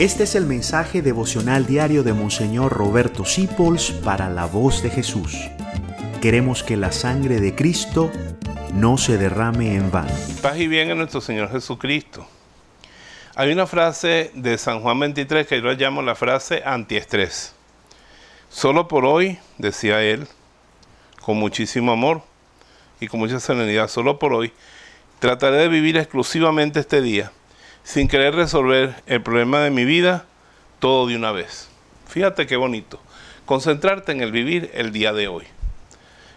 Este es el mensaje devocional diario de Monseñor Roberto Sipols para la voz de Jesús. Queremos que la sangre de Cristo no se derrame en vano. Paz y bien en nuestro Señor Jesucristo. Hay una frase de San Juan 23 que yo la llamo la frase antiestrés. Solo por hoy, decía él, con muchísimo amor y con mucha serenidad, solo por hoy, trataré de vivir exclusivamente este día sin querer resolver el problema de mi vida todo de una vez. Fíjate qué bonito. Concentrarte en el vivir el día de hoy.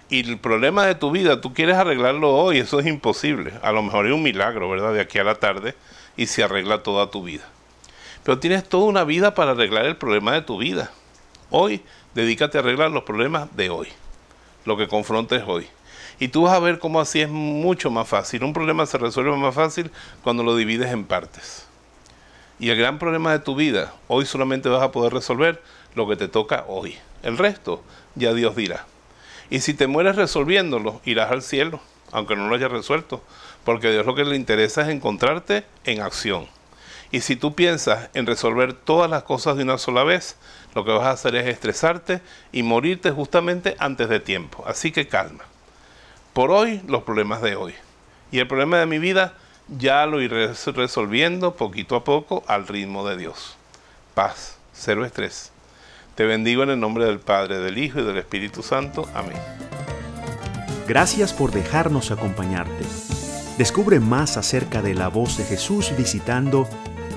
Y el problema de tu vida, tú quieres arreglarlo hoy, eso es imposible. A lo mejor hay un milagro, ¿verdad? De aquí a la tarde y se arregla toda tu vida. Pero tienes toda una vida para arreglar el problema de tu vida. Hoy, dedícate a arreglar los problemas de hoy. Lo que confrontes hoy. Y tú vas a ver cómo así es mucho más fácil. Un problema se resuelve más fácil cuando lo divides en partes. Y el gran problema de tu vida, hoy solamente vas a poder resolver lo que te toca hoy. El resto ya Dios dirá. Y si te mueres resolviéndolo, irás al cielo, aunque no lo hayas resuelto, porque a Dios lo que le interesa es encontrarte en acción. Y si tú piensas en resolver todas las cosas de una sola vez, lo que vas a hacer es estresarte y morirte justamente antes de tiempo. Así que calma por hoy los problemas de hoy. Y el problema de mi vida ya lo iré resolviendo poquito a poco al ritmo de Dios. Paz, cero estrés. Te bendigo en el nombre del Padre, del Hijo y del Espíritu Santo. Amén. Gracias por dejarnos acompañarte. Descubre más acerca de la voz de Jesús visitando